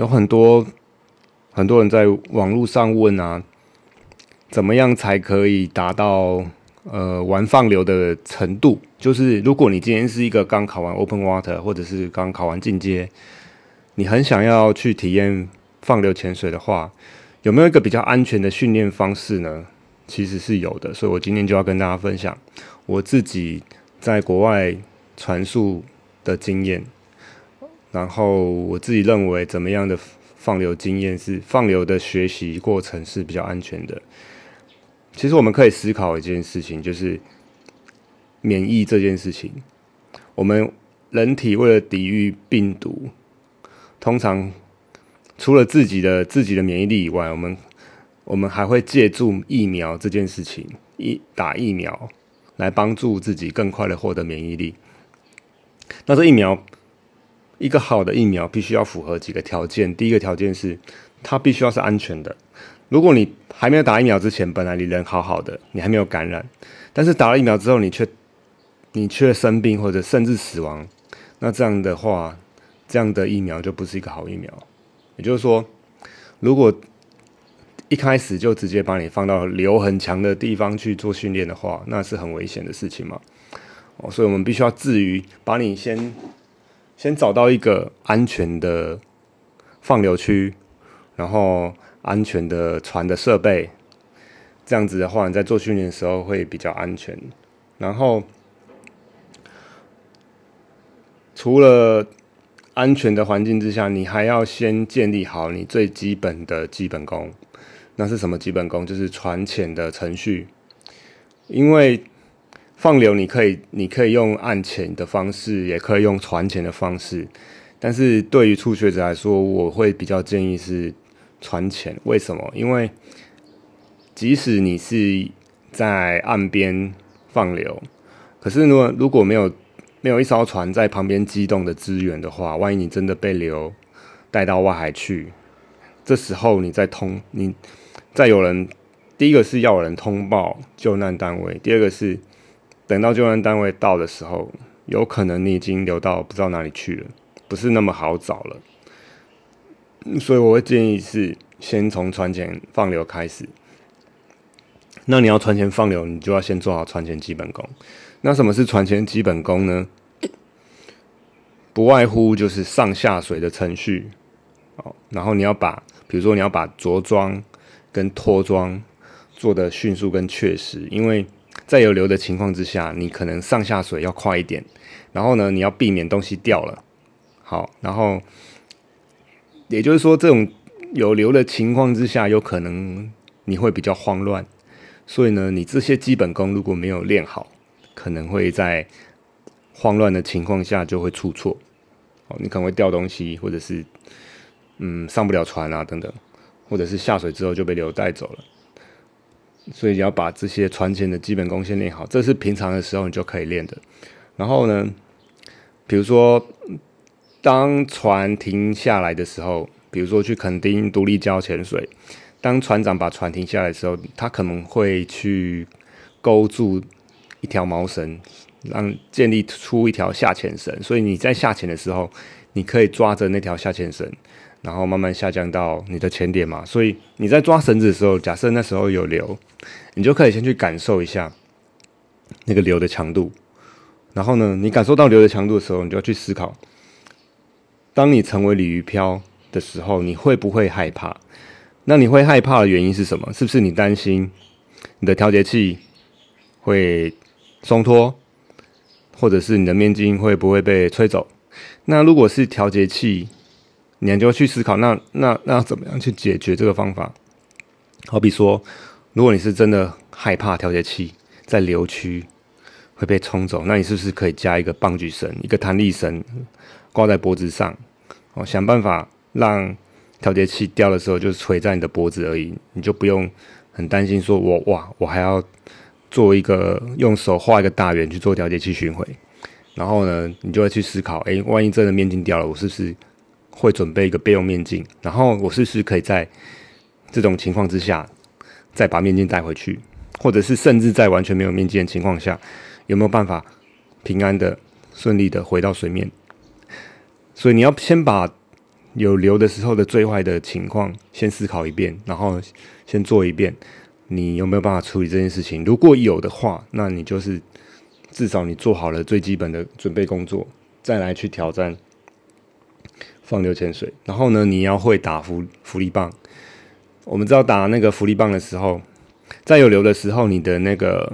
有很多很多人在网络上问啊，怎么样才可以达到呃玩放流的程度？就是如果你今天是一个刚考完 Open Water，或者是刚考完进阶，你很想要去体验放流潜水的话，有没有一个比较安全的训练方式呢？其实是有的，所以我今天就要跟大家分享我自己在国外传述的经验，然后我自己认为怎么样的放流经验是放流的学习过程是比较安全的。其实我们可以思考一件事情，就是免疫这件事情。我们人体为了抵御病毒，通常除了自己的自己的免疫力以外，我们我们还会借助疫苗这件事情，一打疫苗来帮助自己更快的获得免疫力。那这疫苗，一个好的疫苗必须要符合几个条件。第一个条件是，它必须要是安全的。如果你还没有打疫苗之前，本来你人好好的，你还没有感染，但是打了疫苗之后，你却你却生病或者甚至死亡，那这样的话，这样的疫苗就不是一个好疫苗。也就是说，如果一开始就直接把你放到流很强的地方去做训练的话，那是很危险的事情嘛。哦，所以我们必须要至于把你先先找到一个安全的放流区，然后安全的船的设备，这样子的话，你在做训练的时候会比较安全。然后除了安全的环境之下，你还要先建立好你最基本的基本功。那是什么基本功？就是船潜的程序。因为放流，你可以你可以用岸潜的方式，也可以用船潜的方式。但是对于初学者来说，我会比较建议是船潜。为什么？因为即使你是在岸边放流，可是如果如果没有没有一艘船在旁边机动的支援的话，万一你真的被流带到外海去，这时候你再通你。再有人，第一个是要有人通报救难单位，第二个是等到救援单位到的时候，有可能你已经流到不知道哪里去了，不是那么好找了。所以我会建议是先从船前放流开始。那你要船前放流，你就要先做好船前基本功。那什么是船前基本功呢？不外乎就是上下水的程序。哦，然后你要把，比如说你要把着装。跟脱装做的迅速跟确实，因为在有流的情况之下，你可能上下水要快一点，然后呢，你要避免东西掉了。好，然后也就是说，这种有流的情况之下，有可能你会比较慌乱，所以呢，你这些基本功如果没有练好，可能会在慌乱的情况下就会出错。哦，你可能会掉东西，或者是嗯上不了船啊等等。或者是下水之后就被流带走了，所以你要把这些船前的基本功先练好，这是平常的时候你就可以练的。然后呢，比如说当船停下来的时候，比如说去垦丁独立礁潜水，当船长把船停下来的时候，他可能会去勾住一条毛绳，让建立出一条下潜绳。所以你在下潜的时候，你可以抓着那条下潜绳。然后慢慢下降到你的前点嘛，所以你在抓绳子的时候，假设那时候有流，你就可以先去感受一下那个流的强度。然后呢，你感受到流的强度的时候，你就要去思考：当你成为鲤鱼漂的时候，你会不会害怕？那你会害怕的原因是什么？是不是你担心你的调节器会松脱，或者是你的面筋会不会被吹走？那如果是调节器，你就去思考，那那那怎么样去解决这个方法？好比说，如果你是真的害怕调节器在流区会被冲走，那你是不是可以加一个棒举绳、一个弹力绳挂在脖子上？哦，想办法让调节器掉的时候就垂在你的脖子而已，你就不用很担心说，我哇，我还要做一个用手画一个大圆去做调节器巡回，然后呢，你就会去思考，诶，万一真的面镜掉了，我是不是？会准备一个备用面镜，然后我试试可以在这种情况之下再把面镜带回去，或者是甚至在完全没有面镜的情况下，有没有办法平安的、顺利的回到水面？所以你要先把有流的时候的最坏的情况先思考一遍，然后先做一遍，你有没有办法处理这件事情？如果有的话，那你就是至少你做好了最基本的准备工作，再来去挑战放流潜水。然后呢，你要会打浮浮力棒。我们知道打那个浮力棒的时候，在有流的时候，你的那个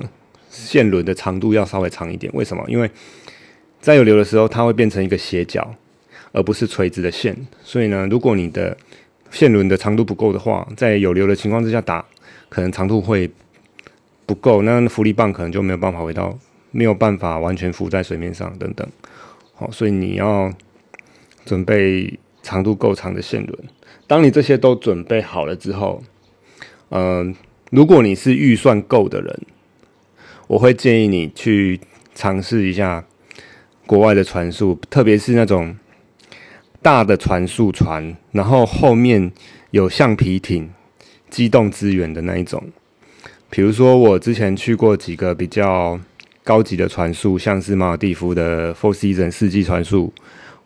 线轮的长度要稍微长一点。为什么？因为在有流的时候，它会变成一个斜角。而不是垂直的线，所以呢，如果你的线轮的长度不够的话，在有流的情况之下打，可能长度会不够，那浮力棒可能就没有办法回到，没有办法完全浮在水面上等等。好，所以你要准备长度够长的线轮。当你这些都准备好了之后，嗯，如果你是预算够的人，我会建议你去尝试一下国外的船速，特别是那种。大的船速船，然后后面有橡皮艇、机动支援的那一种。比如说，我之前去过几个比较高级的船速，像是马尔蒂夫的 Four Season 四季船速，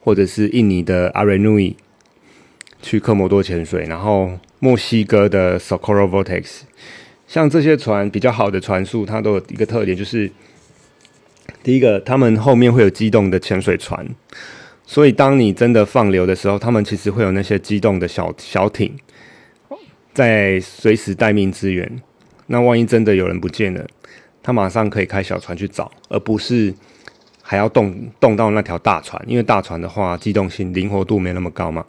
或者是印尼的阿瑞努伊去科摩多潜水，然后墨西哥的 Socorro Vortex，像这些船比较好的船速，它都有一个特点，就是第一个，他们后面会有机动的潜水船。所以，当你真的放流的时候，他们其实会有那些机动的小小艇，在随时待命支援。那万一真的有人不见了，他马上可以开小船去找，而不是还要动动到那条大船。因为大船的话，机动性、灵活度没那么高嘛。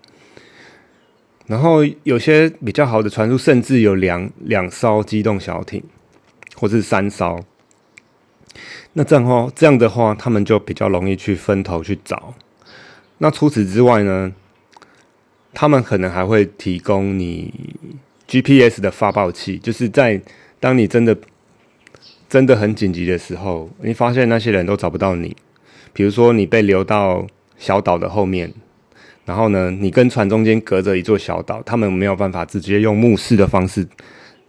然后有些比较好的船速，甚至有两两艘机动小艇，或是三艘。那这样话，这样的话，他们就比较容易去分头去找。那除此之外呢？他们可能还会提供你 GPS 的发报器，就是在当你真的真的很紧急的时候，你发现那些人都找不到你，比如说你被流到小岛的后面，然后呢，你跟船中间隔着一座小岛，他们没有办法直接用目视的方式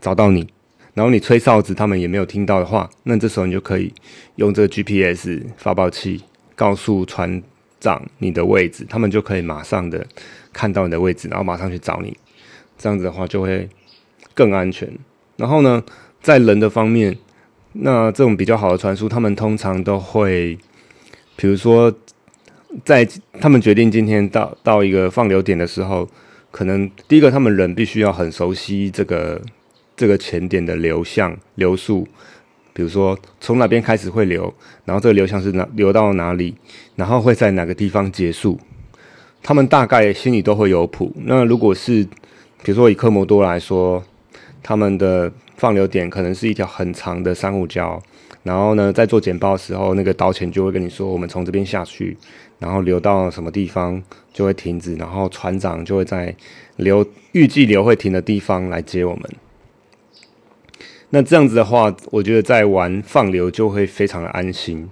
找到你，然后你吹哨子，他们也没有听到的话，那这时候你就可以用这个 GPS 发报器告诉船。长你的位置，他们就可以马上的看到你的位置，然后马上去找你。这样子的话就会更安全。然后呢，在人的方面，那这种比较好的传输，他们通常都会，比如说，在他们决定今天到到一个放流点的时候，可能第一个他们人必须要很熟悉这个这个前点的流向流速。比如说，从哪边开始会流，然后这个流向是哪流到哪里，然后会在哪个地方结束，他们大概心里都会有谱。那如果是，比如说以科摩多来说，他们的放流点可能是一条很长的珊瑚礁，然后呢，在做简报的时候，那个导潜就会跟你说，我们从这边下去，然后流到什么地方就会停止，然后船长就会在流预计流会停的地方来接我们。那这样子的话，我觉得在玩放流就会非常的安心，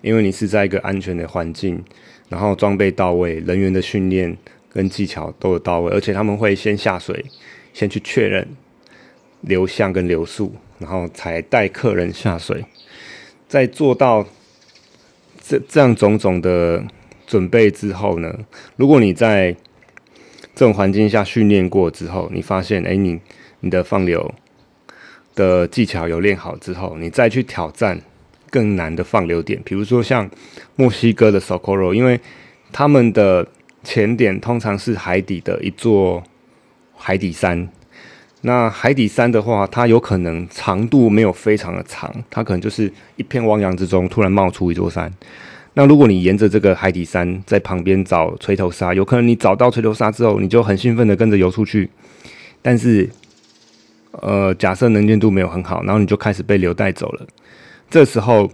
因为你是在一个安全的环境，然后装备到位，人员的训练跟技巧都有到位，而且他们会先下水，先去确认流向跟流速，然后才带客人下水，在做到这这样种种的准备之后呢，如果你在这种环境下训练过之后，你发现，哎，你你的放流。的技巧有练好之后，你再去挑战更难的放流点，比如说像墨西哥的 Socorro，因为他们的前点通常是海底的一座海底山。那海底山的话，它有可能长度没有非常的长，它可能就是一片汪洋之中突然冒出一座山。那如果你沿着这个海底山在旁边找垂头鲨，有可能你找到垂头鲨之后，你就很兴奋的跟着游出去，但是。呃，假设能见度没有很好，然后你就开始被流带走了。这时候，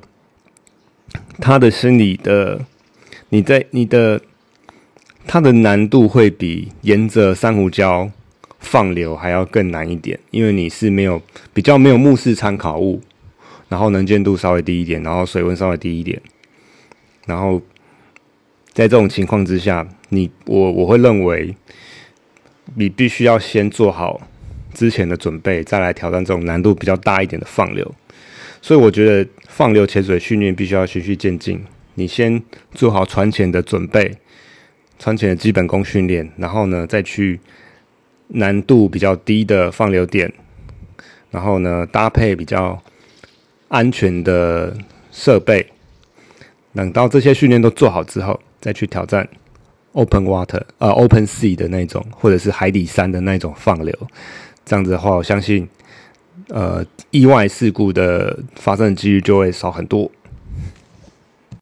他的心理的，你在你的，它的难度会比沿着珊瑚礁放流还要更难一点，因为你是没有比较没有目视参考物，然后能见度稍微低一点，然后水温稍微低一点，然后在这种情况之下，你我我会认为，你必须要先做好。之前的准备，再来挑战这种难度比较大一点的放流，所以我觉得放流潜水训练必须要循序渐进。你先做好船前的准备，船潜的基本功训练，然后呢再去难度比较低的放流点，然后呢搭配比较安全的设备，等到这些训练都做好之后，再去挑战 open water 呃 open sea 的那种，或者是海底山的那种放流。这样子的话，我相信呃意外事故的发生的几率就会少很多。